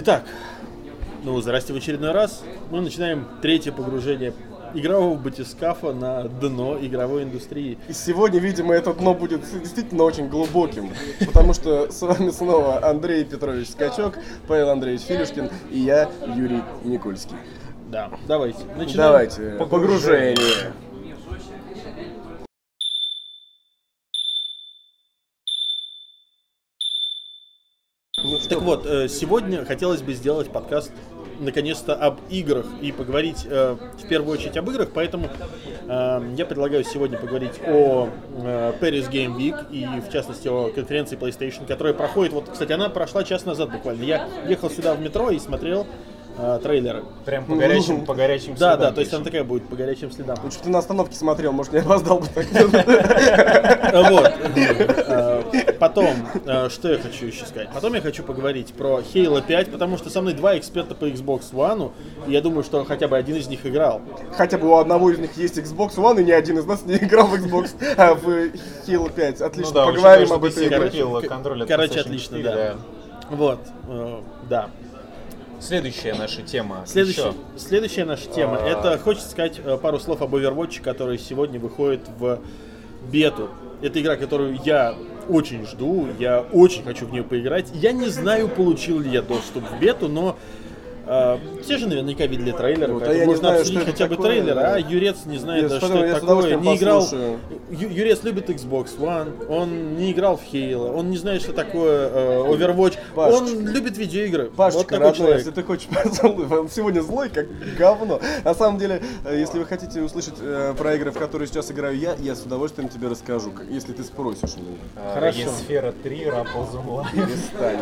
Итак, ну, здрасте в очередной раз. Мы начинаем третье погружение игрового батискафа на дно игровой индустрии. И сегодня, видимо, это дно будет действительно очень глубоким, потому что с вами снова Андрей Петрович Скачок, Павел Андреевич Филюшкин и я, Юрий Никольский. Да, давайте. Начинаем. Давайте, погружение. Ну Так вот, э, сегодня хотелось бы сделать подкаст наконец-то об играх и поговорить э, в первую очередь об играх, поэтому э, я предлагаю сегодня поговорить о э, Paris Game Week и в частности о конференции PlayStation, которая проходит, вот, кстати, она прошла час назад буквально. Я ехал сюда в метро и смотрел э, трейлеры. Прям по горячим, по горячим Да, следам да, то есть она такая будет по горячим следам. лучше бы ты на остановке смотрел, может, не опоздал бы так. Вот. Потом, э, что я хочу еще сказать? Потом я хочу поговорить про Halo 5, потому что со мной два эксперта по Xbox One, и я думаю, что хотя бы один из них играл. Хотя бы у одного из них есть Xbox One, и ни один из нас не играл в Xbox, а в Halo 5. Отлично, Ну да, поговорим об что этой игре. Короче, контроль от короче, отлично, 4, да. Вот, э, да. Следующая наша тема. Следующая, следующая наша тема. А. Это хочется сказать э, пару слов об Overwatch, который сегодня выходит в бету. Это игра, которую я очень жду, я очень хочу в нее поиграть. Я не знаю, получил ли я доступ в бету, но э, все же наверняка видели трейлеры, Вот, а я не можно знаю, обсудить хотя бы такое, трейлер, да. а Юрец не знает Я с что это такое, не играл. Ю- Юрец любит Xbox One, он не играл в Halo, он не знает, что такое э, Overwatch, Пашечка. он любит видеоигры. вот Пашечка, такой родной, человек. если ты хочешь он сегодня злой, как говно. На самом деле, э, если вы хотите услышать э, про игры, в которые сейчас играю я, я с удовольствием тебе расскажу, если ты спросишь меня. А, Хорошо. Сфера 3, Rapples Online. Перестань.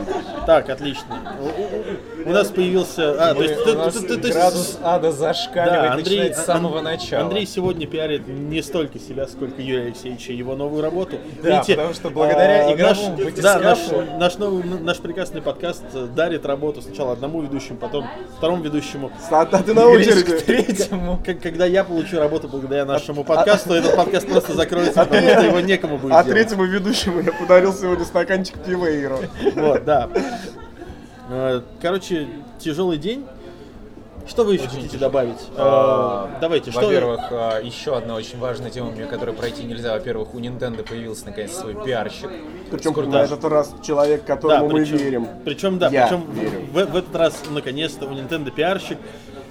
Так, отлично. У- у- У нас появился... А, то есть... У нас ты- ты- ты- градус ада зашкаливает, Да, Андрей, начинает с самого Ан- начала. Андрей сегодня пиарит не столько себя, сколько Юрия Алексеевича и его новую работу. Да, потому что благодаря а, игровому наш, да, наш, наш, новый, наш прекрасный подкаст э, дарит работу сначала одному ведущему, потом второму ведущему. А, а ты на очереди. третьему. Когда я получу работу благодаря нашему подкасту, этот подкаст просто закроется, потому что его некому будет А делать. третьему ведущему я подарил сегодня стаканчик пива Эйро. Вот, да. Э, Короче, тяжелый день. Что вы еще хотите добавить? А, Э, Давайте, что... Во-первых, а, еще одна очень важная тема, мне которую пройти нельзя. Во-первых, у Nintendo появился наконец свой пиарщик. Причем Скоро- на этот раз человек, Да, которому мы причем, верим. Причем, да, Я причем верю. в, в этот раз наконец-то у Nintendo пиарщик,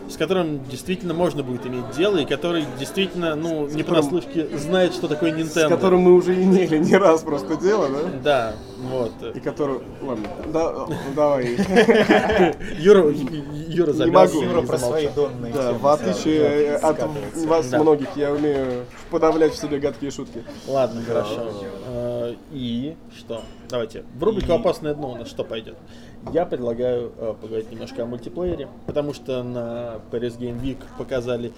с которым действительно можно будет иметь дело, и который действительно, ну, не которым- понаслышке знает, что такое Nintendo. С которым мы уже имели не раз просто дело, да? Да, вот. И который... Ладно, да, давай. Юра, Юра замялся могу. и Юра про свои донные Да, в отличие от вас многих, я умею подавлять в себе гадкие шутки. Ладно, хорошо. Э, И что? Давайте. В рубрику «Опасное дно» у нас что пойдет? Я предлагаю э, поговорить немножко о мультиплеере, потому что на Paris Game Week показали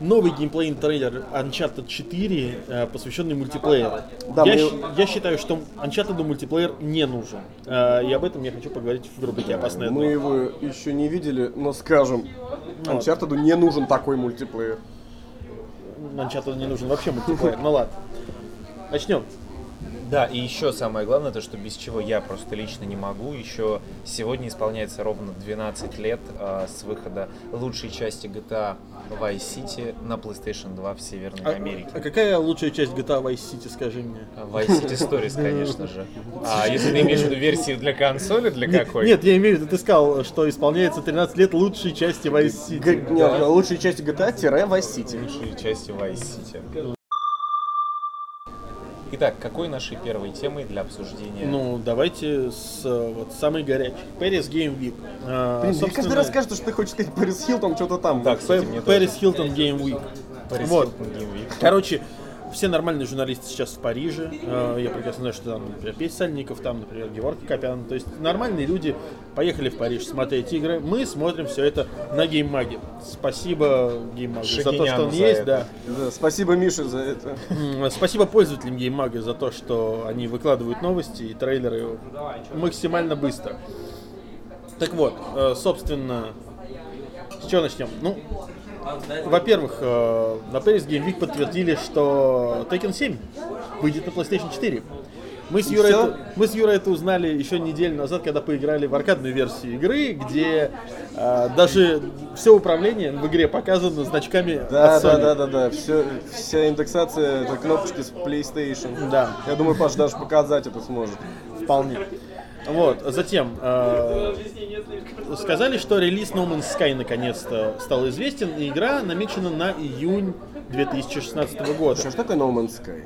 новый геймплейный трейлер Uncharted 4, э, посвященный мультиплееру. Да, я, мы- я считаю, что Uncharted мультиплеер не нужен. Э, И об этом я хочу поговорить в рубрике «Опасное дно». Мы его еще не видели, но скажем, Вот. Uncharted не нужен такой мультиплеер. Uncharted не нужен вообще мультиплеер. Ну ладно. Начнем. Да, и еще самое главное, то, что без чего я просто лично не могу. Еще сегодня исполняется ровно 12 лет а, с выхода лучшей части GTA Vice City на PlayStation 2 в Северной А, Америке. а какая лучшая часть GTA Vice City, скажи мне? Vice City Stories, конечно же. А если ты имеешь в виду версию для консоли, для Нет, какой? Нет, я имею в виду, ты сказал, что исполняется 13 лет лучшей части Vice City. Г- Нет, лучшая часть GTA-Vice City. лучшей части Vice City. Итак, какой нашей первой темой для обсуждения? Ну, давайте с э, вот самой горячей. Paris Game Week. А, Блин, мне собственно, каждый раз кажется, что ты хочешь сказать Пэрис Хилтон, что-то там. Да, кстати, мне Paris тоже. Hilton Game Week. Paris вот. Hilton Game Week. Короче, все нормальные журналисты сейчас в Париже. Э, Я прекрасно знаю, что там, например, Петя Сальников, там, например, Георгий Копян. То есть нормальные люди поехали в Париж смотреть игры. Мы смотрим все это на гейммаге. Спасибо гейммагу за то, что он есть, это. да. Да, спасибо Мише за это. Спасибо пользователям гейммага за то, что они выкладывают новости и трейлеры максимально быстро. Так вот, э, собственно, с чего начнем? Ну, во-первых, э, на Paris Game Week подтвердили, что Tekken 7 выйдет на PlayStation 4. Мы с, Юрой это, мы с Юрой это узнали еще неделю назад, когда поиграли в аркадную версию игры, где а, даже все управление в игре показано значками Да, да, да, да, да. Все, вся индексация это кнопочки с PlayStation. Да. Я думаю, Паш даже показать это сможет. Вполне. Вот, затем э, сказали, что релиз No Man's Sky наконец-то стал известен, и игра намечена на июнь 2016 года. Что ж такое No Man's Sky?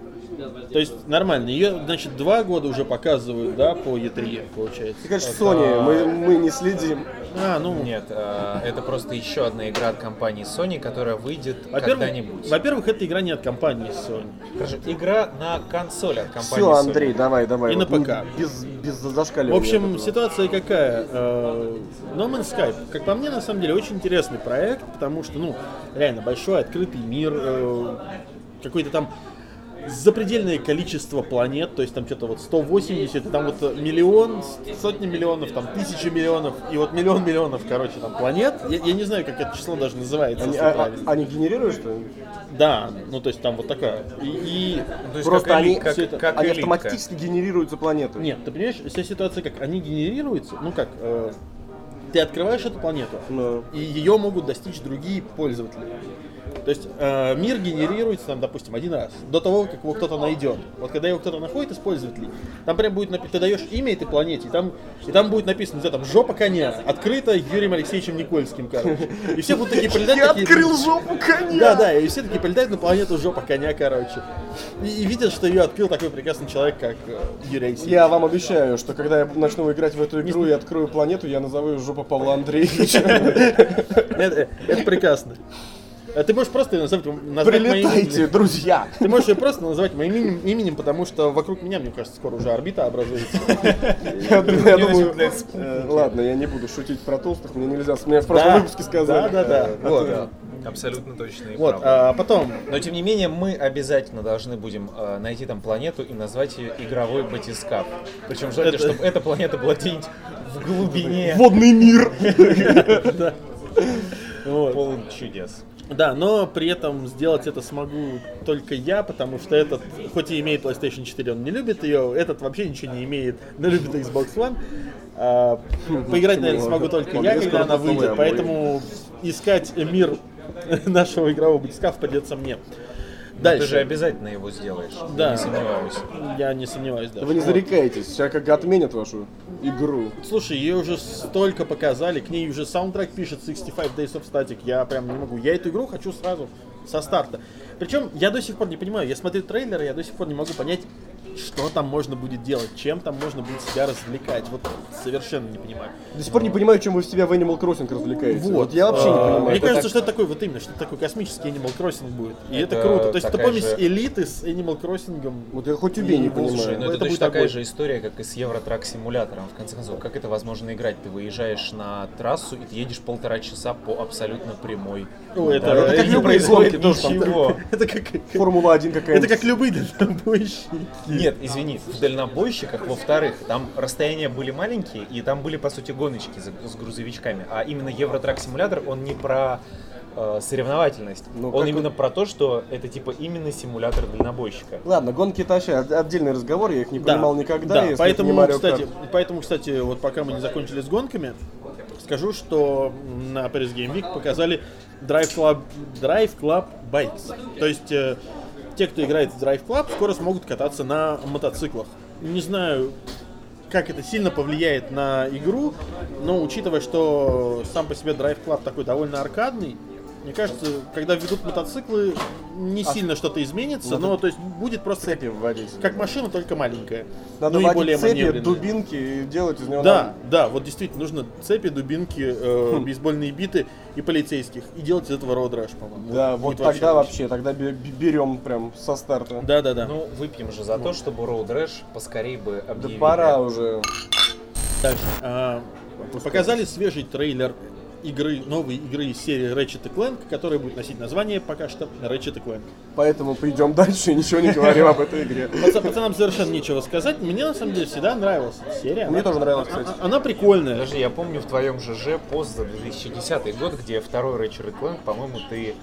То есть нормально. Ее, значит, два года уже показывают, да, по E3, получается. Ты, конечно, Sony, мы, мы не следим. А, ну, Нет, э, это просто еще одна игра от компании Sony, которая выйдет во-первых, когда-нибудь. во-первых, это игра не от компании Sony. Хорошо, игра на консоли от компании Все, Sony. Андрей, давай, давай. И на Вот, ну, ПК. Без, без В зашкаливания. общем, этого. ситуация какая? Э, No Man's Sky, как по мне, на самом деле, очень интересный проект, потому что, ну, реально большой, открытый мир, э, какой-то там запредельное количество планет, то есть там что-то вот 180, и там вот миллион, сотни миллионов, там тысячи миллионов, и вот миллион миллионов, короче, там планет. Я, я не знаю, как это число даже называется, Они, а- правильно. а- они генерируют что ли? Да, ну то есть там вот такая. И, и- Просто как они- как, это- как Они элитка. автоматически генерируются планеты. нет, ты понимаешь, вся ситуация как, они генерируются, ну как, э, ты открываешь эту планету, Но- и ее могут достичь другие пользователи. То есть э, мир генерируется, там, допустим, один раз, до того, как его кто-то найдет. Вот когда его кто-то находит из пользователей, там прям будет написано, ты даешь имя этой планете, и там, и там будет написано, знаю, там, жопа коня, открыто Юрием Алексеевичем Никольским, короче. И все будут такие прилетать, Я такие, открыл жопу коня! Да, да, и все такие прилетают на планету жопа коня, короче. И, и видят, что ее открыл такой прекрасный человек, как э, Юрий Алексеевич. Я вам обещаю, что когда я начну играть в эту игру и открою планету, я назову ее жопа Павла Андреевича. Это, это прекрасно. А Ты можешь просто ее назвать, назвать моим Прилетайте, именем. друзья! Ты можешь ее просто называть моим именем, именем, потому что вокруг меня, мне кажется, скоро уже орбита образуется. Я, думаю, э, ладно, я не буду шутить про толстых, мне нельзя. Мне в прошлом выпуске сказали. Да, да, да. Вот. Да, абсолютно точно Вот, а потом, Но тем не менее, мы обязательно должны будем э, найти там планету и назвать ее игровой батискаф. Причем желательно, Это- чтобы эта планета была где-нибудь в глубине Водный мир! полон чудес. Да, но при этом сделать это смогу только я, потому что этот, хоть и имеет PlayStation 4, он не любит ее, этот вообще ничего не имеет, но любит Xbox One. А, поиграть, наверное, смогу только я, когда она потом выйдет, поэтому искать мир нашего игрового батискафа придется мне. Но Ты же Дальше. обязательно его сделаешь. Да. Не сомневаюсь. Я не сомневаюсь, да. Вы не Вот. зарекаетесь, сейчас как отменят вашу игру. Слушай, ее уже столько показали, к ней уже саундтрек пишет 65 Days of Static, я прям не могу. Я эту игру хочу сразу со старта. Причем я до сих пор не понимаю, я смотрю трейлеры, я до сих пор не могу понять, что там можно будет делать, чем там можно будет себя развлекать. Вот совершенно не понимаю. До сих пор не понимаю, чем вы себя в Animal Crossing развлекаете. Вот, я вообще не А, понимаю. Мне Это кажется, что это такой вот именно, что это такой космический Animal Crossing будет. И это, Это круто. То есть это помесь элиты с Animal Crossing. Вот я хоть убей, не понимаю. Слушай, ну это, Это будет такая же история, как и с Евротрак симулятором. В конце концов, как это возможно играть? Ты выезжаешь на трассу и ты едешь полтора часа по абсолютно прямой. О, это, дороге, как любые гонки тоже. Это как, Формула-1 это какая-нибудь. как любые дальнобойщики. Нет, извини, в дальнобойщиках, во-вторых, там расстояния были маленькие, и там были, по сути, гоночки с грузовичками. А именно Евротрак симулятор, он не про э, соревновательность. Ну, он именно он- про то, что это типа именно симулятор дальнобойщика. Ладно, гонки это вообще от- отдельный разговор, я их не Да, понимал никогда. Да, если поэтому, это не кстати, Kart. поэтому, кстати, вот пока мы не закончили с гонками, скажу, что на Paris Game Week показали Drive Club, Drive Club Bikes. То есть э, те, кто играет в Drive Club, скоро смогут кататься на мотоциклах. Не знаю, как это сильно повлияет на игру, но учитывая, что сам по себе Drive Club такой довольно аркадный, мне кажется, когда ведут мотоциклы, не сильно что-то изменится, Надо но то есть будет просто Цепи вводить. как машина, только маленькая. Надо ну и более цепи, маневренная. дубинки и делать из него Да, да, вот действительно нужно цепи, дубинки, э, Хм. бейсбольные биты и полицейских. И делать из этого роад раш, по-моему. Да, вот Будет тогда отлично. вообще, тогда бе- бе- берем прям со старта. Да, да, да. Ну, выпьем же за то, чтобы Rash поскорее бы Да объявили. пора уже. Дальше. А, показали свежий трейлер игры, новой игры из серии Ratchet Clank, которая будет носить название пока что Ratchet Clank. Поэтому пойдем дальше и ничего не говорим об этой игре. Паца- Пацанам совершенно нечего сказать. Мне на самом деле всегда нравилась эта серия. Мне Она- тоже нравилась, кстати. Она прикольная. Подожди, я помню в твоем ЖЖ пост за 2010 год, где второй Ratchet Clank, по-моему, ты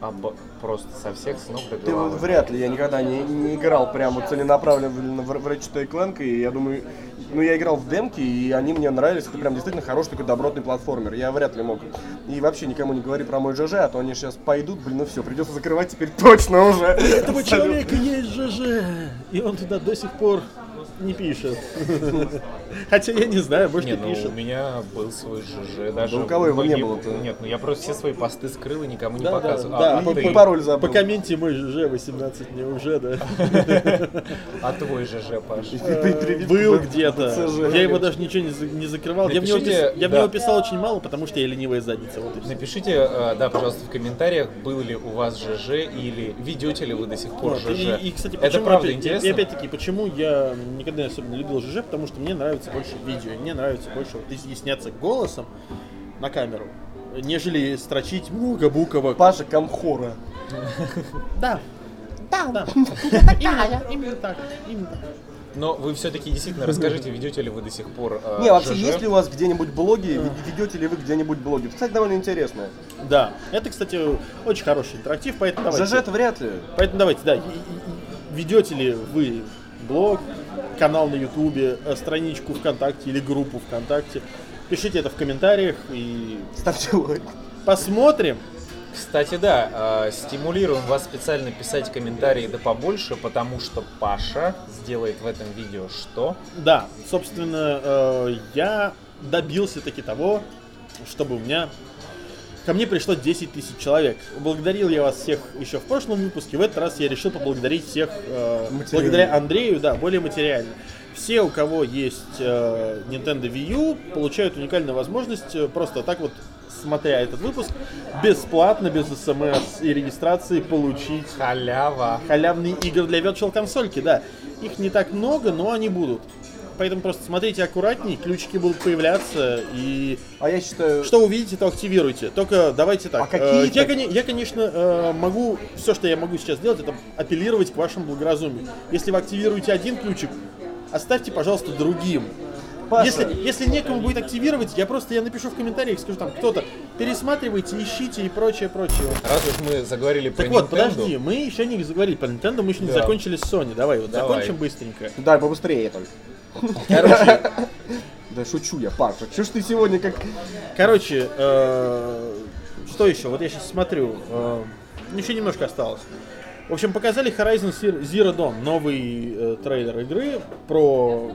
об просто со всех с ног до Ты головы. вот вряд ли, я никогда не, не играл прямо целенаправленно в, в Ratchet Clank, и я думаю, ну я играл в демки, и они мне нравились, это прям действительно хороший такой добротный платформер, я вряд ли мог. И вообще никому не говори про мой ЖЖ, а то они сейчас пойдут, блин, ну все, придется закрывать теперь точно уже. У этого человека есть ЖЖ, и он туда до сих пор не пишет. Хотя я не знаю, может Не, и ну пишет. у меня был свой ЖЖ, даже... у кого его не многие- было-то? Нет, ну я просто все свои посты скрыл и никому не Да, да, показывал. да, а, по- ты- пароль забыл. По комменте мой ЖЖ 18 не уже, да. а твой ЖЖ, Паш? Был где-то. Я его даже ничего не за- не закрывал. Я в него да. писал очень мало, потому что я ленивая задница. Напишите, э, да, пожалуйста, в комментариях, был ли у вас ЖЖ или ведете ли вы до сих пор ЖЖ. Это правда интересно. И опять-таки, почему я никогда не особенно любил ЖЖ, потому что мне нравится больше видео, мне нравится больше вот изъясняться голосом на камеру, нежели строчить много буквок. Паша Камхора. Да. Да, да. Именно, именно так. Именно так. Но вы все-таки действительно расскажите, ведете ли вы до сих пор э, Не, вообще, ЖЖ? есть ли у вас где-нибудь блоги, вед- ведете ли вы где-нибудь блоги? Кстати, довольно интересно. Да, это, кстати, очень хороший интерактив, поэтому давайте. ЖЖ это вряд ли. Поэтому давайте, да, ведете ли вы блог, канал на Ютубе, э, страничку ВКонтакте или группу ВКонтакте? Пишите это в комментариях и Ставьте лайк. посмотрим. Кстати, да, э, стимулируем вас специально писать комментарии да побольше, потому что Паша сделает в этом видео что? Да, собственно, э, я добился таки того, чтобы у меня ко мне пришло 10 тысяч человек. Благодарил я вас всех еще в прошлом выпуске. В этот раз я решил поблагодарить всех э, благодаря Андрею, да, более материально. Все, у кого есть э, Nintendo Wii U, получают уникальную возможность э, просто так вот, смотря этот выпуск, бесплатно, без смс и регистрации получить Халява. халявные игры для Virtual консольки, да. Их не так много, но они будут. Поэтому просто смотрите аккуратней, ключики будут появляться, и А я считаю... что увидите, то активируйте. Только давайте так. А какие э, я, так- коне- я, конечно, э, могу, все, что я могу сейчас сделать, это апеллировать к вашему благоразумию. Если вы активируете один ключик, оставьте, пожалуйста, другим. Паша. Если, если некому будет активировать, я просто я напишу в комментариях, скажу там, кто-то, пересматривайте, ищите и прочее, прочее. Раз уж мы заговорили про Так вот, Nintendo, подожди, мы еще не заговорили про Nintendo, мы еще не Да. закончили с Sony. Давай, вот Давай. закончим быстренько. Да, побыстрее только. Короче, Да шучу я, Паша. Че ж ты сегодня как... короче, э, что еще? Вот я сейчас смотрю, э, еще немножко осталось. В общем, показали Horizon Zero- Dawn, новый э, трейлер игры про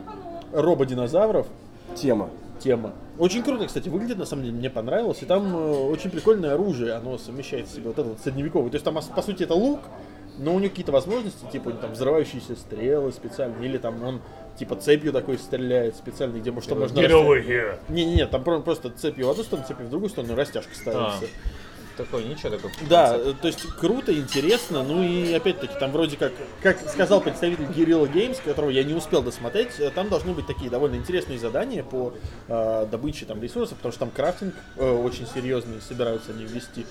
рободинозавров. Тема. Тема. Очень круто, кстати, выглядит, на самом деле, мне понравилось. И там э, очень прикольное оружие, оно совмещает в себе вот этот средневековый. То есть там, по сути, это лук, но у него какие-то возможности, типа там взрывающиеся стрелы специальные, или там он типа цепью такой стреляет специально, где что можно... расстя- Не-не-не, там про- просто цепью в одну сторону, цепью в другую сторону, растяжка ставится. такой, ничего такой. Да, э, то есть круто, интересно, ну и опять-таки там вроде как, как сказал представитель Guerrilla Games, которого я не успел досмотреть, э, там должны быть такие довольно интересные задания по э, добыче там ресурсов, потому что там крафтинг э, очень серьезный собираются они ввести.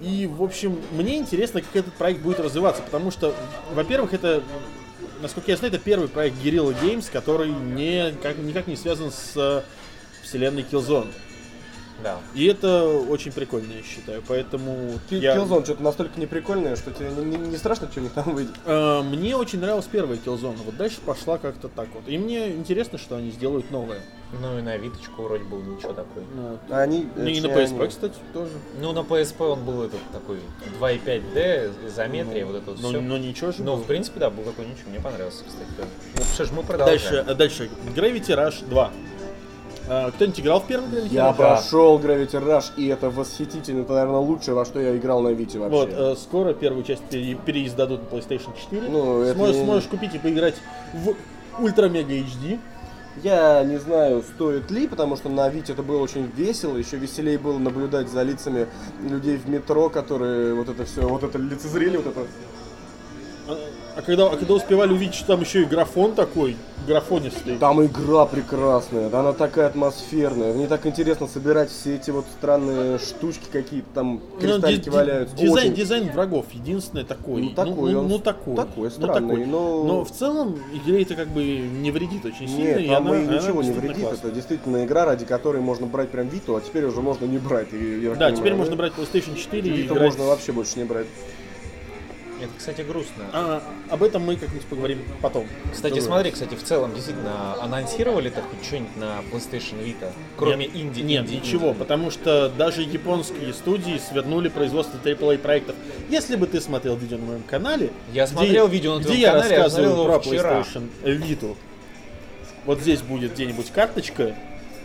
И, в общем, мне интересно, как этот проект будет развиваться, потому что, во-первых, это, насколько я знаю, это первый проект Guerrilla Games, который не, как, никак не связан с э, вселенной Killzone. Да. И это очень прикольно, я считаю. Поэтому я- Killzone что-то настолько неприкольное, что тебе не, не- страшно, что у них там выйдет. Э, Мне очень нравилась первая Killzone, вот дальше пошла как-то так вот. И мне интересно, что они сделают новое. Ну и на Виточку вроде был ничего такой. Ну, А они... ну и на PSP, они- кстати, тоже. Ну на PSP он был этот такой 2.5D, изометрия, вот это вот Но, все. но ничего же. Ну, было. в принципе, да, был такой ничего, мне понравился, кстати. Ну что ж, мы продолжаем. Дальше, дальше. Gravity Rush 2. Э, Кто-нибудь играл в первый Gravity Я Rush? прошел Gravity Rush, и это восхитительно. Это, наверное, лучшее, во что я играл на Вите вообще. Вот, э, скоро первую часть пере- переиздадут на PlayStation 4. Ну, это Сможешь, не- сможешь купить и поиграть в Ультра Мега HD. Я не знаю, стоит ли, потому что на Вите это было очень весело. Еще веселее было наблюдать за лицами людей в метро, которые вот это все, вот это лицезрели, вот это А, когда, а когда успевали увидеть, что там еще и графон такой, графонистый. Там игра прекрасная, да, она такая атмосферная. В ней так интересно собирать все эти вот странные штучки какие-то, там Ну, кристаллики ди- валяются. Дизайн, Очень- дизайн врагов единственное такой. Ну, такой ну, он. ну, такой. Такой, Ну, странный, но- но в целом игре это как бы не вредит очень сильно. Нет, и там она- и она ничего не действительно вредит. классная. Это действительно игра, ради которой можно брать прям Виту, а теперь уже можно не брать. И я Да, понимаю, теперь можно брать PlayStation 4 и Виту играть. можно вообще больше не брать. Это, кстати, грустно. А, об этом мы как-нибудь поговорим потом. Кстати, Что- смотри, кстати, в целом, действительно, анонсировали-то хоть что-нибудь на PlayStation Vita? Кроме Нет, инди Нет, инди- ничего, инди. потому что даже японские студии свернули производство AAA проектов. Если бы ты смотрел видео на моем канале, Я где- смотрел видео на где я канале, я рассказываю смотрел про вчера. PlayStation Vita. Вот здесь будет где-нибудь карточка.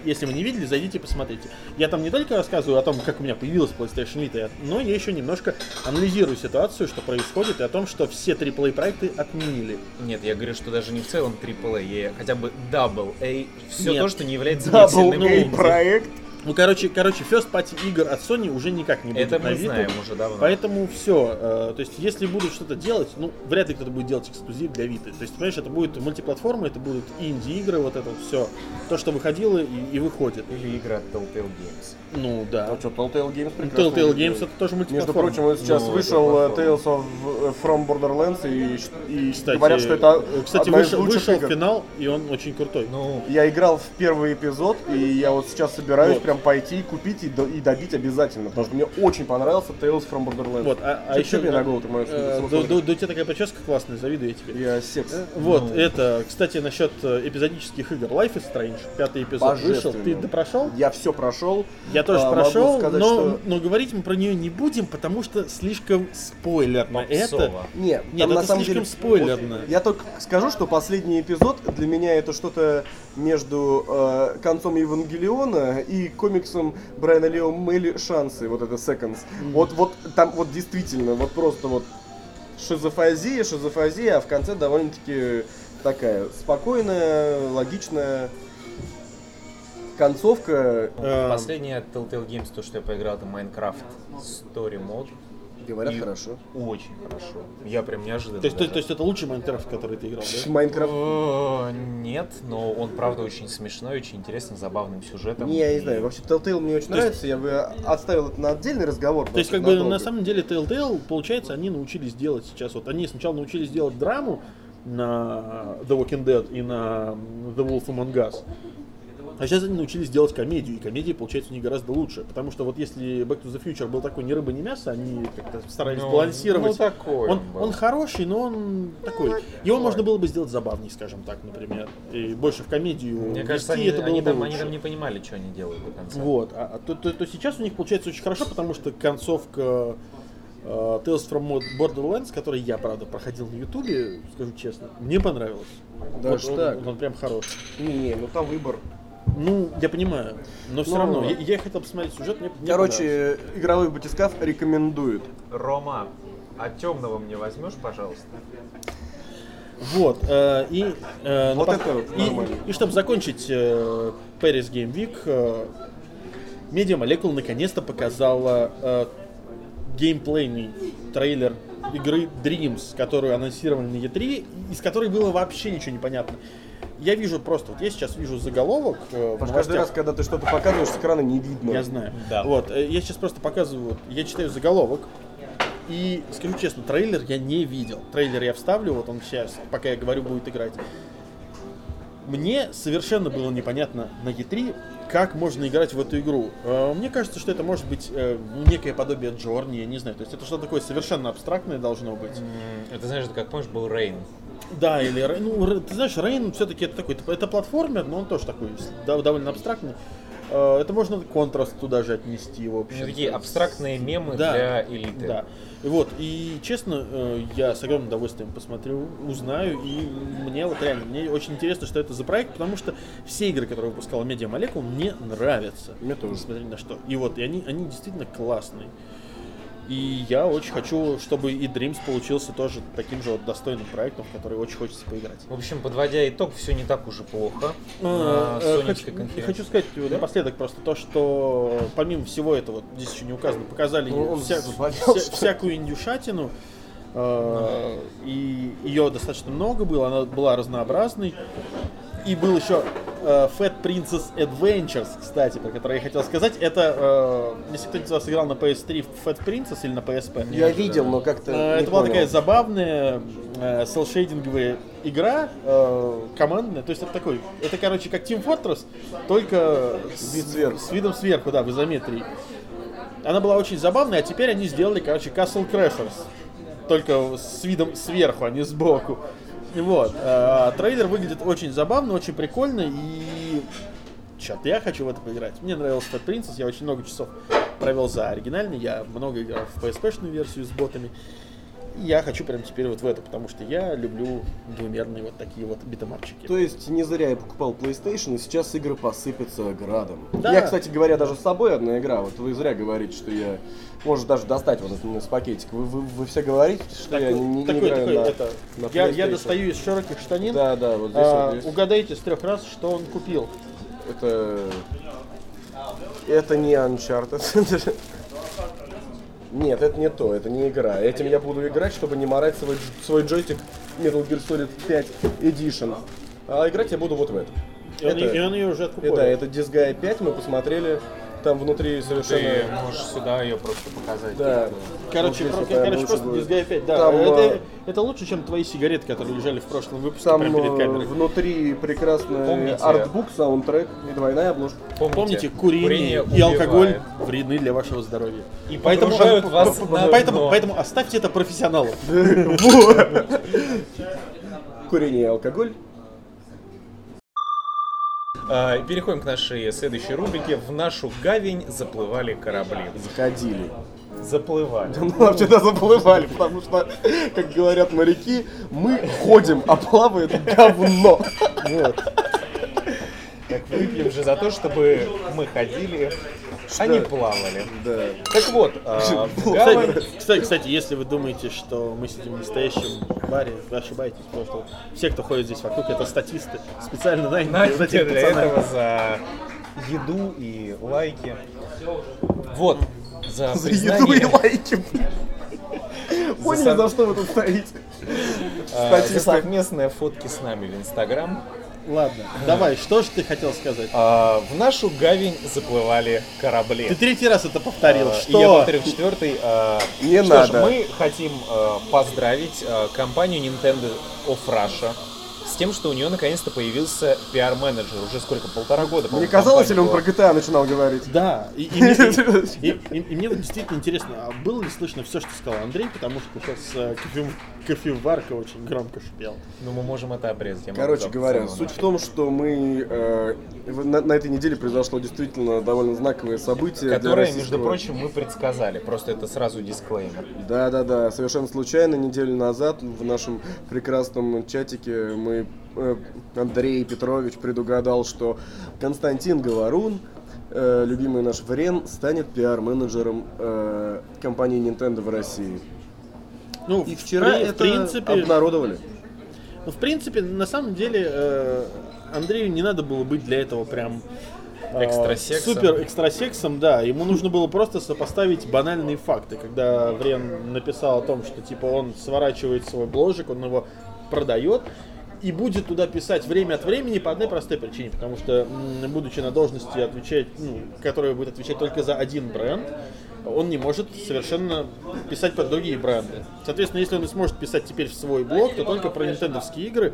Если вы не видели, зайдите и посмотрите. Я там не только рассказываю о том, как у меня появилась PlayStation Vita, но я еще немножко анализирую ситуацию, что происходит, и о том, что все AAA проекты отменили. Нет, я говорю, что даже не в целом AAA, я хотя бы Double A, все Нет. то, что не является Double A проект. Ну, короче, короче, first party игр от Sony уже никак не будет Это на мы Vita. знаем уже давно. Поэтому все. то есть, если будут что-то делать, ну, вряд ли кто-то будет делать эксклюзив для Vita. То есть, понимаешь, это будет мультиплатформа, это будут инди-игры, вот это все. То, что выходило и, и выходит. Или игра от Telltale Games. Ну, да. А что, Telltale Games прекрасно Telltale. Games это тоже Между мультиплатформа. прочим, вот сейчас Ну, вышел э, Tales of э, From Borderlands и, и Кстати, говорят, что это э, кстати одна из вышел, лучших вышел игр. финал, и он очень крутой. Ну, Я играл в первый эпизод, и я вот сейчас собираюсь Вот. Прям пойти купить и, до- и добить обязательно, потому что мне очень понравился Tales from Borderlands. Вот, а, а еще мне на голову ты да, у тебя такая прическа классная, завидую я тебе. Я секс. Э, Вот, Ну. это, кстати, насчет э, эпизодических игр. Life is Strange, пятый эпизод вышел. Ты допрошел? Я все прошел. Я тоже А, прошел, сказать, но, что- но говорить мы про нее не будем, потому что слишком спойлерно. Это. Нет, Нет, это самом слишком деле- спойлерно. вот я только скажу, что последний эпизод для меня это что-то между э, концом Евангелиона и комиксом Брайана Лео Мэли Шансы, вот это Seconds. Вот, вот там вот действительно, вот просто вот шизофазия, шизофазия, а в конце довольно-таки такая спокойная, логичная концовка. Э, Последнее от Telltale Games, то, что я поиграл, это Minecraft Story Mode. Говорят, И хорошо. Очень хорошо. Я прям неожиданно. то, есть, то, то есть это лучший Майнкрафт, в который ты играл, да? Майнкрафт. Нет, но он правда очень смешной, очень интересный, забавным сюжетом. Не, я не знаю, вообще Telltale мне очень То есть- нравится, я бы оставил это на отдельный разговор. То есть, как бы, на самом деле, Telltale, получается, они научились делать сейчас, вот они сначала научились делать драму на The Walking Dead и на The Wolf Among Us, а сейчас они научились делать комедию, и комедия получается у них гораздо лучше, потому что вот если Back to the Future был такой ни рыба, ни мясо, они как-то старались Ну, балансировать. ну, такой он, он был. он хороший, но он такой. Его можно было бы сделать забавней, скажем так, например, и больше в комедию Мне кажется, они, это было они бы там, они лучше. там не понимали, что они делают до конца. Вот, а, а то, то- то сейчас у них получается очень хорошо, потому что концовка э, Tales from Borderlands, который я, правда, проходил на Ютубе, скажу честно, мне понравилось. Даже Вот он, так? он прям хорош. Не, ну там выбор. Ну, я понимаю, но все Ну, равно, я, я хотел посмотреть сюжет, мне, мне. Короче, игровой батискаф рекомендует. Рома, а темного мне возьмешь, пожалуйста? Вот, э, и, э, Вот напо- это вот и, нормально. и чтобы закончить э, Paris Game Week, э, Media Molecule наконец-то показала э, геймплейный трейлер игры Dreams, которую анонсировали на E3, из которой было вообще ничего не понятно. Я вижу просто, вот я сейчас вижу заголовок э, в каждый раз, когда ты что-то показываешь, с экрана не видно. Я знаю. Да. Вот, э, я сейчас просто показываю, вот, я читаю заголовок, и скажу честно, трейлер я не видел. Трейлер я вставлю, вот он сейчас, пока я говорю, будет играть. Мне совершенно было непонятно на E3, как можно играть в эту игру. Э, Мне кажется, что это может быть э, ну, некое подобие Джорни, я не знаю. То есть это что-то такое совершенно абстрактное должно быть. Это знаешь, как помнишь, был Рейн. Да, или Рей- ну, ты знаешь, Рейн все-таки это такой, это платформер, но он тоже такой довольно абстрактный. Э, Это можно контраст туда же отнести, в общем. Такие абстрактные мемы Да, для элиты. Да. Вот, и честно, э, я с огромным удовольствием посмотрю, узнаю, и мне вот реально, мне очень интересно, что это за проект, потому что все игры, которые выпускала Media Molecule, мне нравятся. Мне тоже. Несмотря ни на что. И вот, и они, они действительно классные. И я очень хочу, чтобы и Dreams получился тоже таким же вот достойным проектом, в который очень хочется поиграть. В общем, подводя итог, все не так уж и плохо на Э, хочу, хочу сказать э, напоследок просто то, что помимо всего этого, здесь еще не указано, показали Ну, вся- заболел, вся- всякую индюшатину. Э, И ее достаточно много было, она была разнообразной. И был еще э, Fat Princess Adventures, кстати, про который я хотел сказать. Это, э, если кто-нибудь из вас играл на PS3 в Fat Princess или на PSP, Я видел, но как-то Э, Это была такая забавная э, селшейдинговая игра э, командная. То есть это такой, это короче как Team Fortress, только с, Вид сверху. с видом сверху, да, в изометрии. Она была очень забавная, а теперь они сделали, короче, Castle Crashers. Только с видом сверху, а не сбоку. Вот. э, трейлер выглядит очень забавно, очень прикольно и... Черт, я хочу в это поиграть. Мне нравился Fat Princess, я очень много часов провел за оригинальный, я много играл в PSP-шную версию с ботами. И я хочу прям теперь вот в эту, потому что я люблю двумерные вот такие вот битомарчики. То есть не зря я покупал PlayStation, и сейчас игры посыпятся градом. Да. Я, кстати говоря, даже с собой одна игра. Вот вы зря говорите, что я... Может даже достать вот из пакетика. Вы, вы, вы все говорите, что я не, не- не такой, играю такой, на, это, на я, я достаю из широких штанин. Да, да, вот здесь А, вот есть. угадайте с трех раз, что он купил. Это... Это не Uncharted. Нет, это не то, это не игра. Этим я буду играть, чтобы не морать свой, свой джойстик Metal Gear Solid 5 Edition. А играть я буду вот в этом. И он, Это- и он ее уже откупил. Это, это Disgaea 5, мы посмотрели. Там внутри Ты совершенно... можешь сюда ее просто показать. Да. Короче, про- короче просто будет. Disgaea 5, да. Там, это, а, это лучше, чем твои сигареты, которые лежали в прошлом выпуске Там прямо перед э, камерой. внутри прекрасный Помните- артбук, саундтрек и двойная обложка. Помните, курение, и убивает. алкоголь вредны для вашего здоровья. И поэтому, вас поэтому, поэтому оставьте это профессионалу. Курение и алкоголь. А, Переходим к нашей следующей рубрике. В нашу гавень заплывали корабли. Заходили. Заплывали. Ну, вообще-то заплывали, потому что, как говорят моряки, мы ходим, а плавает говно. Вот. Так выпьем же за то, чтобы мы ходили, не плавали. Да. Так вот, а, Кстати, гавань... кстати, кстати, если вы думаете, что мы сидим в настоящем баре, вы ошибаетесь, потому что все, кто ходит здесь вокруг, это статисты, специально нанятые вот для пацанами. этого за еду и лайки. Вот, за За еду и лайки. Поняли, за что вы тут стоите? за Статисты. совместные фотки с нами в Инстаграм. Ладно, давай, что же ты хотел сказать? А, В нашу гавень заплывали корабли. Ты третий раз это повторил. А, Что? И я повторю в четвертый. а, Не что ж, надо. мы хотим а, поздравить а, компанию Nintendo of Russia с тем, что у нее наконец-то появился пиар-менеджер. Уже сколько? Полтора года, Мне казалось, или он про GTA начинал говорить? Да, и, и мне, и- и- и мне вот действительно интересно, а было ли слышно все, что сказал Андрей, потому что сейчас э, кофе- кофеварка очень громко шипела. была. Ну, мы можем это обрезать. я Короче говоря, суть в том, что мы э, на, на этой неделе произошло действительно довольно знаковое событие. для Которое, между российского- прочим, мы предсказали. Просто это сразу дисклеймер. Да, да, да. Совершенно случайно неделю назад в нашем прекрасном чатике мы э, Андрей Петрович предугадал, что Константин Говорун, э, любимый наш Врен, станет пиар-менеджером э, компании Nintendo в России. Ну, И в вчера в это принципе, обнародовали. ну, в принципе, на самом деле, э, Андрею не надо было быть для этого прям Экстрасексом. супер экстрасексом, да. Ему нужно было просто сопоставить банальные факты. Когда Врен написал о том, что типа он сворачивает свой бложик, он его продает и будет туда писать время от времени по одной простой причине, потому что, будучи на должности, отвечать, ну, которая будет отвечать только за один бренд, он не может совершенно писать про другие бренды. Соответственно, если он не сможет писать теперь в свой блог, то только про нинтендовские игры,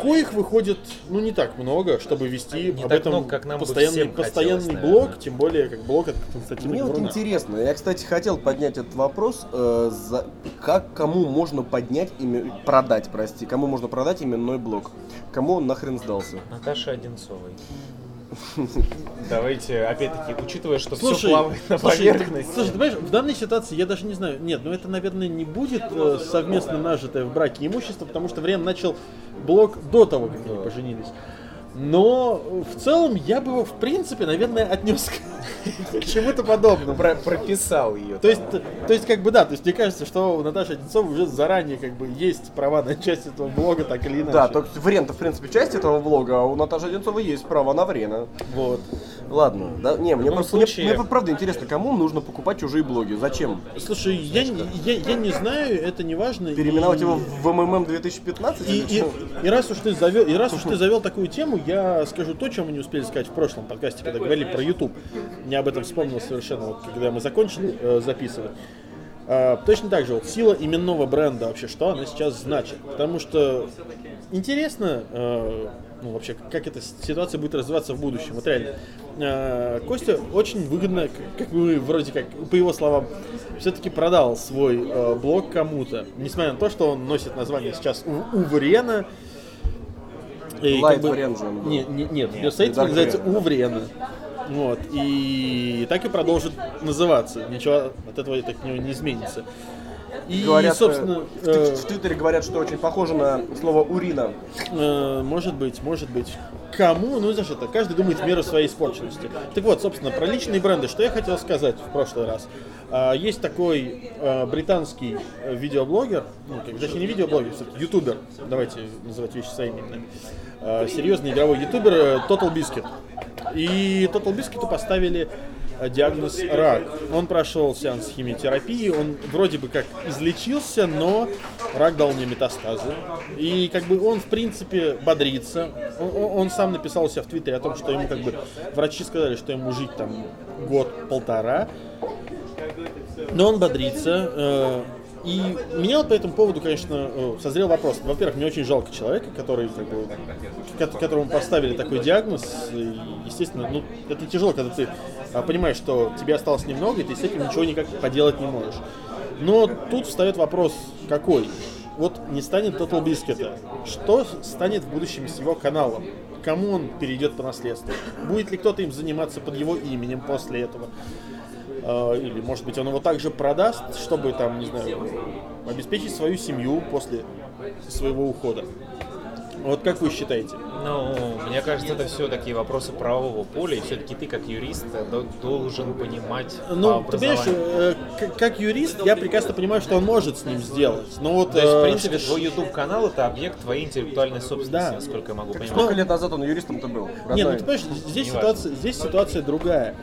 коих выходит, ну, не так много, чтобы вести Не об этом много, как нам постоянный, постоянный хотелось, блог, наверное. тем более как блог от Константина Мне вот Говоруна. интересно, я, кстати, хотел поднять этот вопрос, э, за- как кому можно поднять, име- продать, прости, кому можно продать именной блог, кому он нахрен сдался. Наташа Одинцовой. Давайте, опять-таки, учитывая, что все Слушай, плавает на слушай, поверхности. ты- слушай, ты понимаешь, в данной ситуации я даже не знаю. Нет, ну это, наверное, не будет э, совместно нажитое в браке имущество, потому что Врен начал блог до того, как они поженились. Но в целом я бы его, в принципе, наверное, отнес к, чему-то подобному. Про- прописал ее. То есть, то есть, как бы да, то есть мне кажется, что у Наташи Одинцовой уже заранее как бы есть права на часть этого блога, так или иначе. Да, только Врен-то, в принципе, часть этого влога, а у Наташи Одинцовой есть право на Врена. Вот. Ладно, да, не, мне любом просто, мне- случае- мне, правда интересно, кому нужно покупать чужие блоги, зачем? Слушай, я, не- я, я не знаю, это не важно. Переименовать и- его в МММ 2015? И, и, и раз уж ты завел, и раз уж ты завел такую тему, я скажу то, чем мы не успели сказать в прошлом подкасте, когда говорили про YouTube. Я об этом вспомнил совершенно, вот, когда мы закончили э, записывать. А, точно так же, вот сила именного бренда вообще, что она сейчас значит. Потому что интересно, э, ну вообще, как эта ситуация будет развиваться в будущем. Вот реально. Э, Костя очень выгодно, как- мы вроде как, по его словам, все-таки продал свой э, блог кому-то. Несмотря на то, что он носит название сейчас У- Уврена. И Light как бы- Врен же он был. Не, не, нет, Dark называется Врен. Уврена. Вот, и так и продолжит называться. Ничего от этого так не, не изменится. И, Говорят, э, собственно, э, в Твиттере говорят, что очень похоже на слово урина. Э, может быть, может быть. Кому? Ну, знаешь, это каждый думает в меру своей испорченности. Так вот, собственно, про личные бренды, что я хотел сказать в прошлый раз. А, есть такой э, британский э, видеоблогер, ну, как, точнее, не видеоблогер, все-таки ютубер, давайте называть вещи своими именами. Э, серьезный игровой ютубер э, Total Biscuit. И Total Biscuit поставили э, диагноз рак. Он прошел сеанс химиотерапии, он вроде бы как излечился, но рак дал мне метастазы. И как бы он в принципе бодрится. Он, он- сам написал у себя в Твиттере о том, что ему как бы врачи сказали, что ему жить там год-полтора. Но он бодрится. И меня вот по этому поводу, конечно, э, созрел вопрос. Во-первых, мне очень жалко человека, который, как бы, ко- которому поставили такой диагноз. И, естественно, ну, это тяжело, когда ты а, понимаешь, что тебе осталось немного, и ты с этим ничего никак поделать не можешь. Но тут встает вопрос, какой? Вот не станет Total Biscuit. Что станет в будущем с его каналом? Кому он перейдет по наследству? Будет ли кто-то им заниматься под его именем после этого? Э, Или, может быть, он его также продаст, чтобы, там, не знаю, обеспечить свою семью после своего ухода. Вот как вы считаете? Ну, мне кажется, это все такие вопросы правового поля, и все-таки ты, как юрист, до- должен понимать Ну, по ты понимаешь, э, как юрист, я прекрасно понимаю, что он может с ним сделать. Но вот, То есть, в э, принципе, твой YouTube канал это объект твоей интеллектуальной собственности, Да. насколько я могу понимать. Сколько лет назад он юристом-то был? Не, ну Родной. ты понимаешь, здесь ситуация, здесь ситуация другая.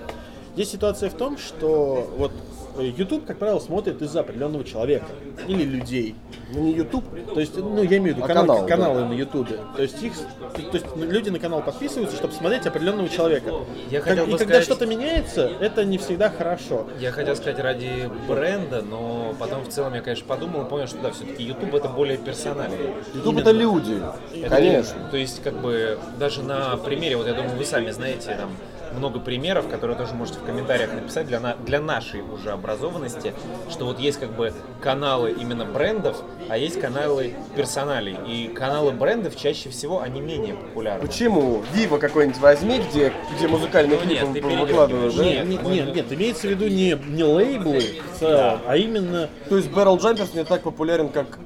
Здесь ситуация в том, что вот э, YouTube, как правило, смотрит из-за определенного человека или людей. Ну, не YouTube. То есть, ну, я имею в виду А канал- канал, каналы да. на YouTube. То есть их, то есть люди на канал подписываются, чтобы смотреть определенного человека. Я Как- хотел и бы когда сказать- что-то меняется, это не всегда хорошо. Я хотел сказать ради бренда, но потом в целом я, конечно, подумал и понял, что да, все-таки YouTube это более персональный. YouTube это люди. Это Конечно. не- То есть, как бы, даже на примере, вот я думаю, вы сами знаете, там, много примеров, которые тоже можете в комментариях написать для, на- для нашей уже образованности, что вот есть как бы каналы именно брендов, а есть каналы персоналей. И каналы брендов чаще всего, они менее популярны. Почему? Вива какой-нибудь возьми, где, где музыкальные Ну нет, клипы выкладывают, да? Нет, нет, нет, имеется в виду не, не лейблы целом, а именно, То есть Barrel Jumpers не так популярен, как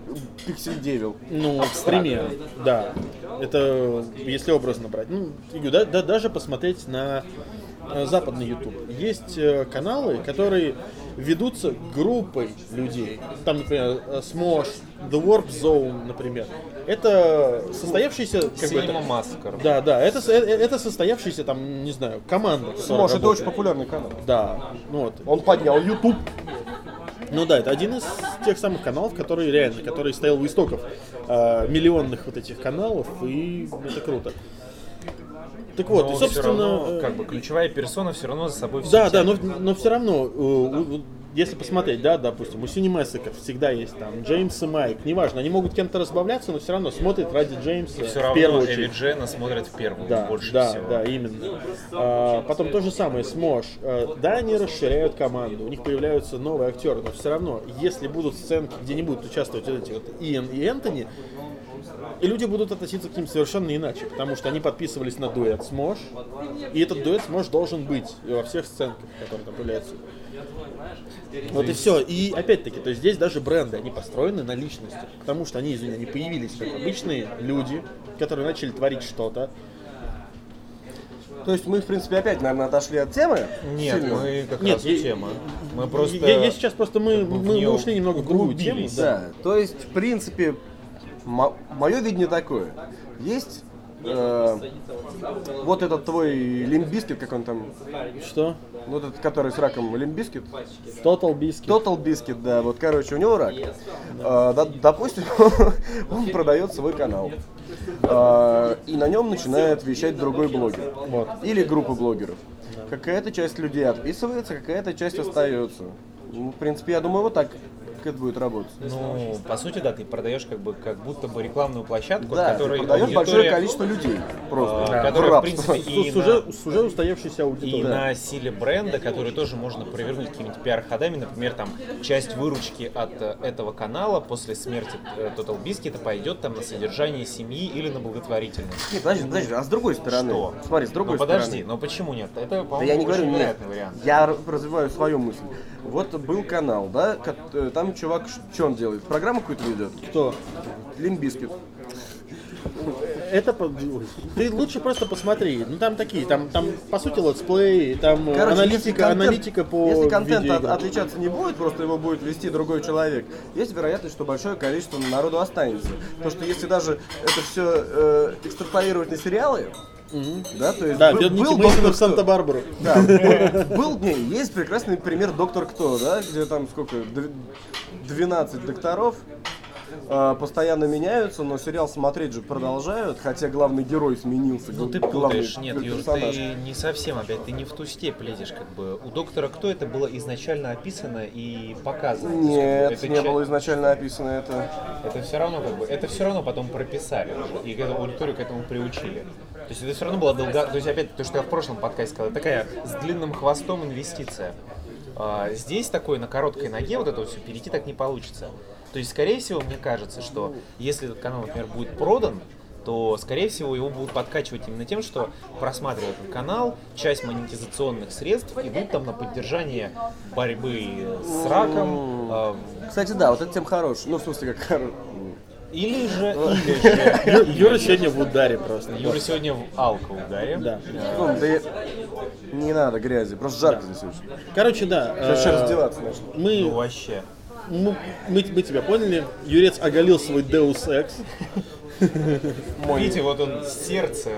Pixel Devil. ну, пример, да. Это если образно брать. Ну, да, да, даже посмотреть на э, западный YouTube. Есть э, каналы, которые ведутся группой людей. Там, например, э, Smosh, The Warp Zone, например. Это состоявшийся... Как бы, это- Massacre. да, да, это, э, это состоявшаяся там, не знаю, команда. Сможешь, это очень популярный канал. Да, ну вот. Он поднял YouTube. Ну да, это один из тех самых каналов, который реально, который стоял у истоков э, миллионных вот этих каналов, и это круто. Так вот, Но и собственно, равно, э, как бы, ключевая персона все равно за собой все да, да, но, но все равно, э, у- у- если посмотреть, да, допустим, у Cinemassacre всегда есть там Джеймс и Майк, неважно, они могут кем-то разбавляться, но все равно смотрят ради Джеймса все в первую равно очередь. Джена смотрят в первую Да, больше да, всего. да, именно. А, потом то же самое, Смош. А, да, они расширяют команду, у них появляются новые актеры, но все равно, если будут сценки, где не будут участвовать вот эти вот Иэн и Энтони, и люди будут относиться к ним совершенно иначе, потому что они подписывались на дуэт Смош, и этот дуэт Смош должен быть во всех сценках, которые там появляются. Вот и все. И опять-таки, то есть здесь даже бренды, они построены на личности. Потому что они, извини, они появились как обычные люди, которые начали творить что-то. То есть мы, в принципе, опять, наверное, отошли от темы. Нет, Сильно. мы как Нет, раз я- тема. Мы просто... Я, я сейчас просто мы, мы, мы ушли немного в другую тему. Да. Да, то есть, в принципе, мое видение такое. Есть э, вот этот твой лимбискет, как он там, Что? ну, вот этот, который с раком лимбискет, Total Biscuit. Total Biscuit, да, вот, короче, у него рак. Э, да- допустим, он продает свой канал. Э, и на нем начинает вещать другой блогер. Вот. Или группа блогеров. Какая-то часть людей отписывается, какая-то часть остается. Ну, в принципе, я думаю, вот так это будет работать. Ну, по сути, да, ты продаешь как бы как будто бы рекламную площадку, Да, ты которой продаешь большое количество людей. Просто. а, В которая, в принципе, С, и с на- уже, с уже устоявшейся И аудиторией. на силе бренда, который тоже можно провернуть какими-то пиар-ходами, например, там часть выручки от э, этого канала после смерти э, Total Biscuit пойдет там на содержание семьи или на благотворительность. Нет, подожди, подожди, а с другой стороны? Что? Смотри, с другой ну подожди, стороны. но почему нет? Это, Да по-моему, я не говорю, нет. вариант. Я развиваю свою мысль. Вот был канал, да, э, там чувак, что он делает? Программу какую-то ведет? Кто? Limp Bizkit. Это ты лучше просто посмотри. Ну там такие, там, там по сути летсплей, там э, Короче, аналитика, контент- аналитика по Если контент от- отличаться не будет, просто его будет вести другой человек, есть вероятность, что большое количество народу останется. Потому что если даже это все э, экстраполировать на сериалы, да, то есть Да, был, был «Доктор в Санта-Барбару. Да, был, был- не, есть прекрасный пример Доктор Кто, да, где там сколько, дв- 12 докторов, э, постоянно меняются, но сериал смотреть же продолжают, хотя главный герой сменился. Ну ты путаешь, нет, Юр, персонаж. ты не совсем опять, ты не в ту степь лезешь, как бы. У доктора кто это было изначально описано и показано? Нет, бы, не это ча- было изначально описано это. Это все равно как бы, это все равно потом прописали и аудиторию к этому приучили. То есть это все равно было долго, то есть опять то, что я в прошлом подкасте сказал, такая с длинным хвостом инвестиция. А, здесь такой на короткой ноге вот это вот все перейти так не получится. То есть, скорее всего, мне кажется, что если этот канал, например, будет продан, то, скорее всего, его будут подкачивать именно тем, что просматривая этот канал, часть монетизационных средств идут там на поддержание борьбы с раком, а, Кстати, да, вот это тем хорош. Ну, в смысле, как. Или же, или же, Ю- или Юра сегодня в ударе просто. Юра сегодня в алко ударе. Да. Ну, да не надо грязи, просто жарко здесь очень. Короче, да. Сейчас э, раздеваться начну. Ну Мы, вообще. мы, мы, мы тебя поняли. Юрец оголил свой Deus Ex. Видите, вот он сердце,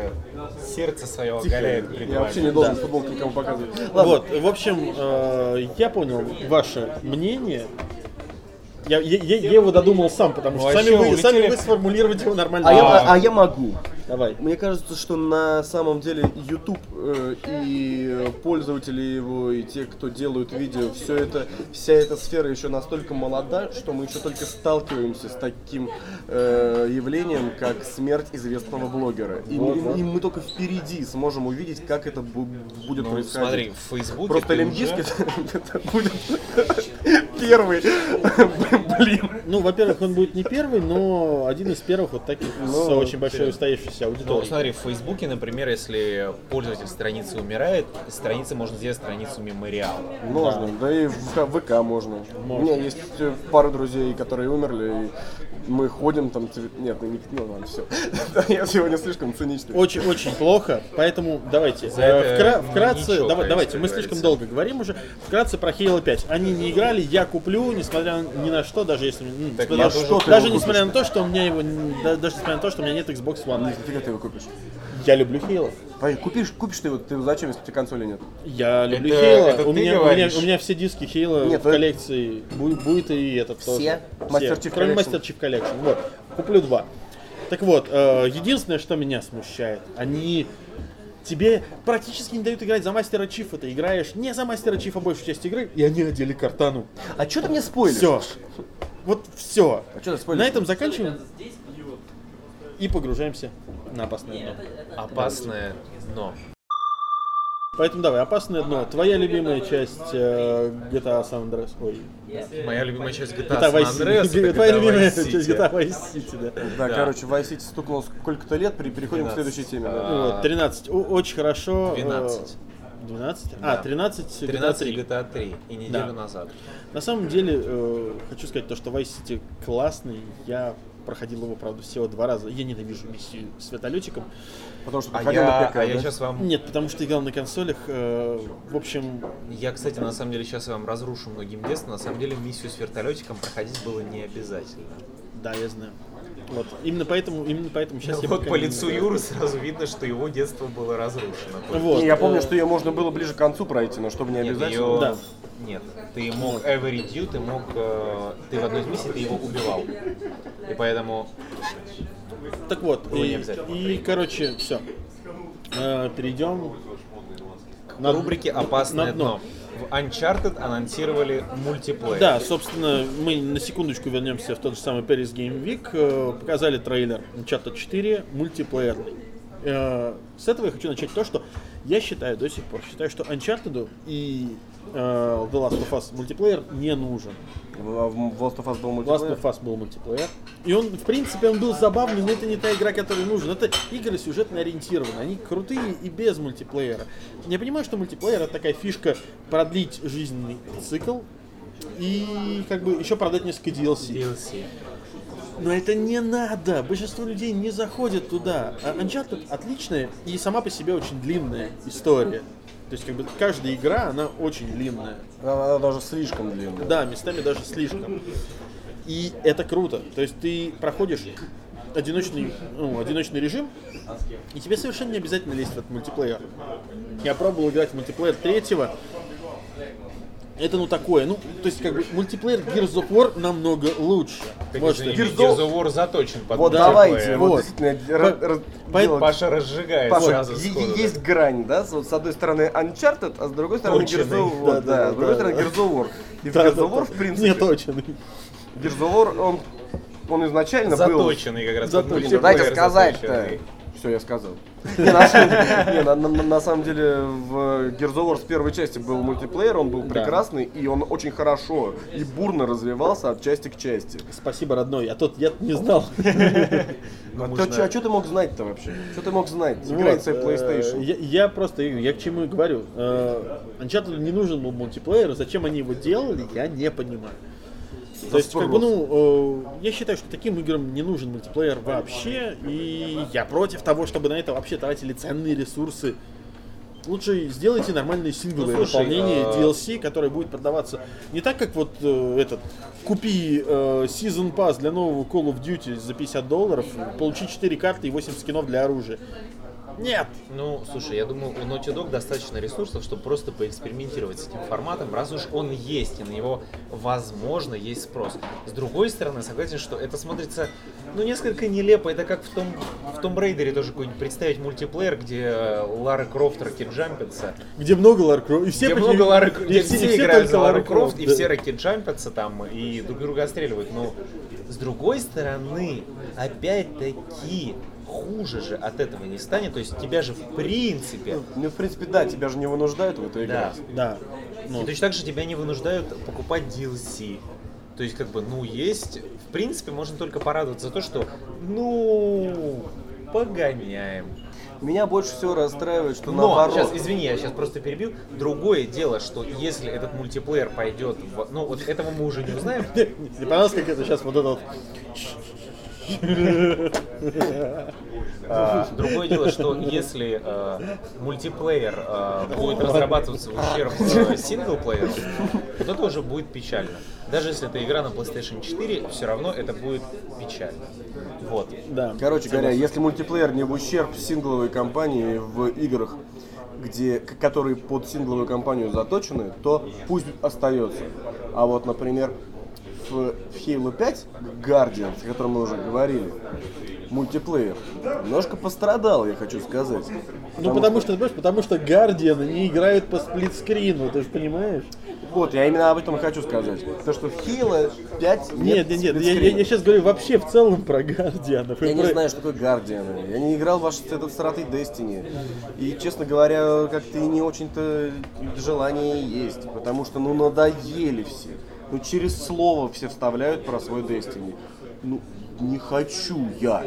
сердце свое оголяет перед Я вообще не должен футболку никому показывать. Ладно, Вот, в общем, э, я понял ваше мнение. Я, я, я- я его додумал сам, потому что сами вы, сами вы сформулировать его нормально. а, не я, а я могу. Давай. Мне кажется, что на самом деле YouTube э, и пользователи его, и те, кто делают видео, все это, вся эта сфера еще настолько молода, что мы еще только сталкиваемся с таким э, явлением, как смерть известного блогера. И, Вот, и- вот. и мы только впереди сможем увидеть, как это бу- будет Ну, происходить. смотри, в Фейсбуке Просто Limp Bizkit уже- это будет первый. Блин. Ну, во-первых, он будет не первый, но один из первых вот таких с Ну, очень большой устоявшейся Ну, аудиторией. смотри, в Фейсбуке, например, если пользователь страницы умирает, из страницы можно сделать страницу мемориал. Можно, да, и в ВК можно. У меня есть пара друзей, которые умерли, и мы ходим там, нет, ну, не, ну ладно, все. Я сегодня слишком циничный. Очень-очень плохо, поэтому давайте. За э, это вкра- не вкратце, ничего, давай, давайте, мы слишком долго говорим уже. Вкратце про Halo 5. Они не играли, я куплю, несмотря ни на что, даже если... Так несмотря- даже его несмотря на то, что у меня его... даже несмотря на то, что у меня нет Xbox One. Нифига ты его купишь. Я люблю. Пой, купишь, купишь ты его, ты зачем, если у тебя консоли нет? Я люблю Это- Halo. это у, ты меня, у, меня, у меня все диски Halo Нет, в вы- коллекции. Будет, будет и этот Все? тоже. Master Chief Кроме? Master Chief Collection. Вот. Куплю два. Так вот, э, единственное, что меня смущает, они тебе практически не дают играть за мастера Чифа. Ты играешь не за мастера Чифа большую часть игры, и они одели картану. А что ты мне спойлишь? Все. Вот все. А что ты спойлишь? На этом заканчиваем. И погружаемся на опасное дно. Опасное дно. Поэтому давай, опасное дно. Твоя любимая часть э, GTA San Andreas. Ой, Моя любимая часть GTA GTA San Vice Andreas, это Твоя GTA любимая Vice часть. GTA Vice City, да. Да, Да. короче, Vice City стукнуло сколько-то лет, при- переходим к 12. следующей теме. А, Да. Вот, 13. О- Очень хорошо. э, 12. 12? А, 13 GTA 13 3. GTA 3 и неделю Да. назад. На самом деле, э, хочу сказать то, что Vice City классный. Я проходил его, правда, всего два раза. Я ненавижу миссию с вертолетиком. Потому что А проходил на я, ПК, а я да? сейчас вам Нет, потому что играл на консолях. э, в общем, Я, кстати, на самом деле сейчас вам разрушу многим детство. На самом деле миссию с вертолетиком проходить было не обязательно. да, я знаю. Вот. Именно поэтому, именно поэтому сейчас я Вот по не- лицу Юры сразу видно, что его детство было разрушено. Вот. Не, я помню, э, что ее можно было ближе к концу пройти, но чтобы не Нет, обязательно. её- Да. Нет, ты мог every due, ты мог, э, ты в одной из миссий ты его убивал. И поэтому Так вот, не и, обязательно. и, короче, все. перейдем на рубрике «Опасное на дно». дно». В Uncharted анонсировали мультиплеер. Да, собственно, мы на секундочку вернемся в тот же самый Paris Game Week. Э, Показали трейлер Uncharted 4 мультиплеерный. Э, С этого я хочу начать то, что я считаю до сих пор, считаю, что Uncharted и э, The Last of Us мультиплеер не нужен. В, в Last of Us был Last мультиплеер. of Us был мультиплеер. И он, в принципе, он был забавный, но это не та игра, которая нужна. Это игры сюжетно ориентированы. Они крутые и без мультиплеера. Я понимаю, что мультиплеер это такая фишка продлить жизненный цикл и как бы еще продать несколько DLC. DLC. Но это не надо. Большинство людей не заходит туда. А Uncharted отличная и сама по себе очень длинная история. То есть, как бы каждая игра, она очень длинная. Она даже слишком длинная. Да, местами даже слишком. И это круто. То есть ты проходишь одиночный, ну, одиночный режим, и тебе совершенно не обязательно лезть в этот мультиплеер. Я пробовал играть в мультиплеер третьего. Это ну такое, ну, то есть как бы мультиплеер Gears of War намного лучше. Может, это- Gears of War заточен под Вот Да, давайте, вот, вот. По- Паша разжигает Паша, сразу е- сходу, да. есть грань, да? Вот с одной стороны Uncharted, а с другой стороны Точенный. Gears of War. Да, Да, да, с другой да, стороны да. Gears of War. И в Да, Gears да, of War, да. в принципе, Не точно. Gears of War, он, он изначально был... Заточенный как раз. Заточенный. Дайте сказать-то. Все, я сказал. Не, на, самом деле- не, на- на- на самом деле в Gears of War с первой части был мультиплеер, он был прекрасный, и он очень хорошо и бурно развивался от части к части. Спасибо, родной. А тот я не знал. Ну, А можно- что ты мог знать-то вообще? Что ты мог знать? Играть Вот, в PlayStation. э, Я, я просто, я к чему и говорю. Э, Uncharted не нужен был мультиплеер, зачем они его делали, я не понимаю. То есть, как бы, ну, э, я считаю, что таким играм не нужен мультиплеер вообще, и я против того, чтобы на это вообще тратили ценные ресурсы. Лучше сделайте нормальные сингловые Ну, слушай, дополнения, а- DLC, которые будет продаваться не так, как вот э, этот, купи э, Season Pass для нового Call of Duty за 50 долларов, получи 4 карты и 8 скинов для оружия. Нет! Ну, слушай, я думаю, у Naughty Dog достаточно ресурсов, чтобы просто поэкспериментировать с этим форматом, раз уж он есть, и на него, возможно, есть спрос. С другой стороны, согласен, что это смотрится, ну, несколько нелепо. Это как в Tomb, в Tomb Raider е тоже какой-нибудь представить мультиплеер, где э, Лара Крофт ракетджампится, Где много Лар Крофт. И все где почти- много Лары Крофт, где все- и все все играют за Лару Лару Крофт, и да. все ракетджампятся там, и друг друга отстреливают. Но, с другой стороны, опять-таки, хуже же от этого не станет. То есть тебя же в принципе Ну, в принципе, да, тебя же не вынуждают в это да. играть. Да. Ну, И точно так же тебя не вынуждают покупать DLC. То есть, как бы, ну, есть... В принципе, можно только порадоваться за то, что, ну, погоняем. Меня больше всего расстраивает, что Но, наоборот. сейчас, извини, я сейчас просто перебил. Другое дело, что если этот мультиплеер пойдет в... Ну, вот этого мы уже не узнаем. Мне понравилось, как это сейчас вот это вот. А, Другое дело, что если э, мультиплеер э, будет разрабатываться в ущерб э, синглплееру, вот это уже будет печально. Даже если это игра на PlayStation 4, все равно это будет печально. Вот. Да. Короче говоря, если мультиплеер не в ущерб сингловой кампании в играх, где, которые под сингловую кампанию заточены, то пусть остается. А вот, например, в, Halo 5 Guardian, о котором мы уже говорили, мультиплеер немножко пострадал, я хочу сказать. Ну потому что, понимаешь, потому что Гардианы не играют по сплитскрину, ты же понимаешь? Вот, я именно об этом хочу сказать. То, что в Halo 5 Нет, нет, нет, я, я, сейчас говорю вообще в целом про Гардианов. Я не про- знаю, что такое Гардианы. Я не играл в ваш этот сратый Destiny. И, честно говоря, как-то и не очень-то желание есть. Потому что, ну, надоели все. Ну, через слово все вставляют про свой Destiny. Ну, не хочу я.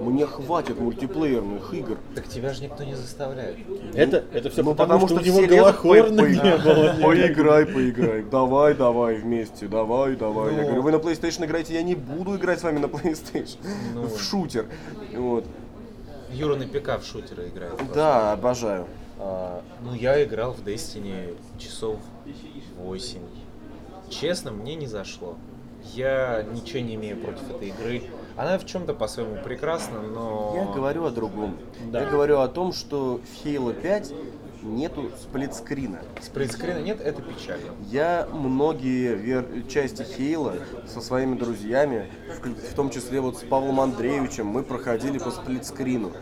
Мне хватит мультиплеерных игр. Так тебя же никто не заставляет. Это, это все Ну, потому, что, у него по- не было. Поиграй, поиграй. Давай, давай вместе. Давай, давай. Я Ну. говорю, вы на PlayStation играете, я не буду играть с вами на PlayStation. Ну. В шутер. Вот. Юра на ПК в шутеры играет. Да, обожаю. А, ну, я играл в Destiny часов 8. Честно, мне не зашло. Я ничего не имею против этой игры. Она в чем-то по-своему прекрасна, но... Я говорю о другом. Да. Я говорю о том, что в Halo 5 нету сплитскрина. Сплитскрина нет, это печально. Я многие вер- части Хейла со своими друзьями, в, в том числе вот с Павлом Андреевичем, мы проходили по сплитскрину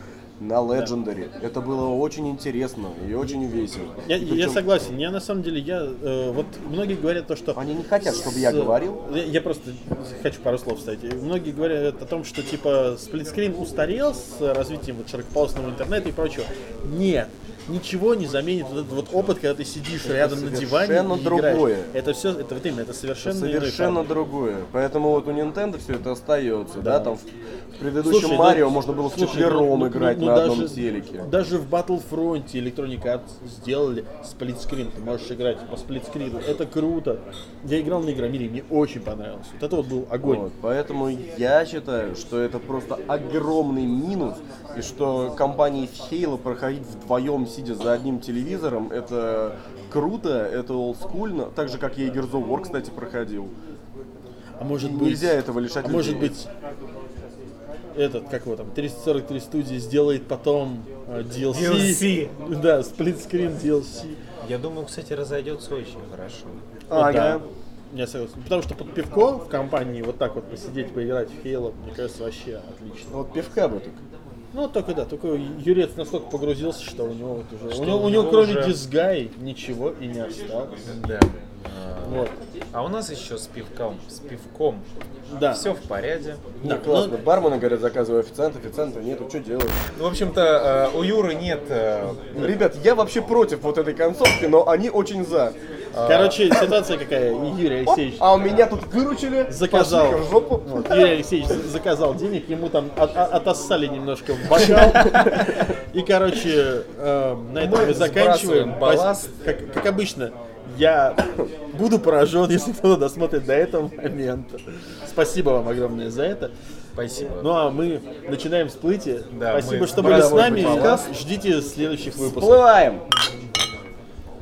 на Legendary. Это было очень интересно и очень весело. Я, И я причем согласен. Я на самом деле, я э, вот многие говорят то, что Они не хотят, чтобы я с- говорил. Я, я просто хочу пару слов вставить. Многие говорят о том, что типа сплитскрин устарел с развитием вот широкополосного интернета и прочего. Нет. Ничего не заменит вот этот вот опыт, когда ты сидишь рядом на диване совершенно и играешь. другое. Это все, это вот именно, это совершенно, иной Совершенно формат. другое. Поэтому вот у Nintendo все это остается. Да, Да. там в, предыдущем Слушай, Марио ну, можно было слушай, вчетвером ну, играть ну, на ну, одном даже- телеке. Даже в Battlefront Electronic Arts сделали сплитскрин. Ты можешь играть по сплитскрину. Это круто. Я играл на Игромире, мне очень понравилось. Вот это вот был огонь. Вот, поэтому я считаю, что это просто огромный минус, и что компании Halo проходить вдвоем, сидя за одним телевизором, это круто, это олдскульно, так же, как я и Gears of War, кстати, проходил. А может быть... Нельзя этого лишать А людей. может быть, этот, как его там, 343 студии сделает потом э, DLC. Да, сплитскрин DLC. Я думаю, кстати, разойдется очень хорошо. Вот Ага. да. Я согласен. Потому что под пивко в компании вот так вот посидеть, поиграть в Halo, мне кажется, вообще отлично. Вот пивка бы только. Ну, только да, только Юрец настолько погрузился, что у него вот уже... Что у него, у него кроме уже- дизгай ничего и не осталось. Да. Вот. А у нас еще с пивком, с пивком Да. все в порядке. Да, Ну, классно. Бармены говорят, заказывай официант, официанта нету, что делать? Ну, в общем-то, э, у Юры нет э, Ребят, я вообще против вот этой концовки, но они очень за. Ну, Короче, ситуация какая. Юрий Алексеевич а у меня тут выручили, заказал. Вот, Юрий Алексеевич заказал денег, ему там от- от- отоссали немножко в бокал. И, короче, э, на этом Мы мы заканчиваем. балласт. Как, как обычно, я буду поражен, если кто-то досмотрит до этого момента. Спасибо вам огромное за это. Спасибо. Ну а мы начинаем всплытие. Да, Спасибо, мы что были с нами. Ждите следующих выпусков. Всплываем!